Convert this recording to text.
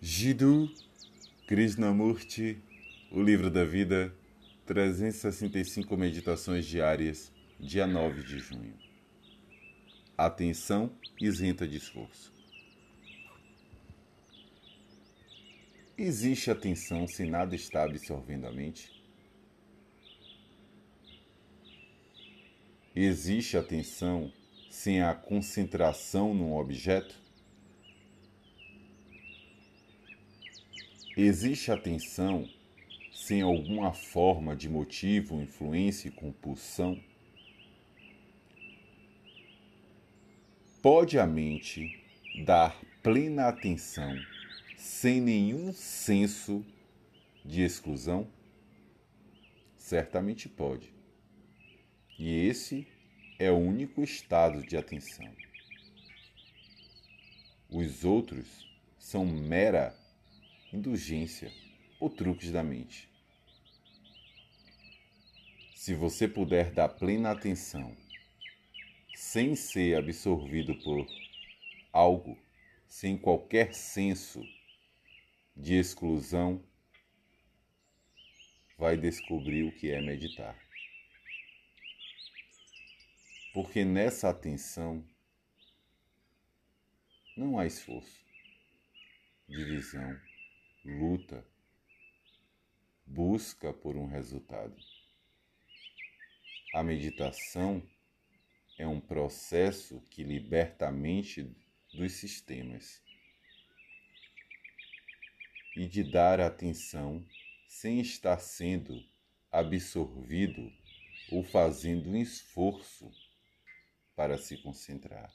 Jiddu Krishnamurti, O Livro da Vida, 365 Meditações Diárias, dia 9 de junho. Atenção isenta de esforço. Existe atenção se nada está absorvendo a mente? Existe atenção sem a concentração num objeto? Existe atenção sem alguma forma de motivo, influência e compulsão? Pode a mente dar plena atenção sem nenhum senso de exclusão? Certamente pode. E esse é o único estado de atenção. Os outros são mera indulgência ou truques da mente. Se você puder dar plena atenção, sem ser absorvido por algo, sem qualquer senso de exclusão, vai descobrir o que é meditar. Porque nessa atenção não há esforço, divisão, luta, busca por um resultado. A meditação é um processo que liberta a mente dos sistemas e de dar atenção sem estar sendo absorvido ou fazendo um esforço para se concentrar.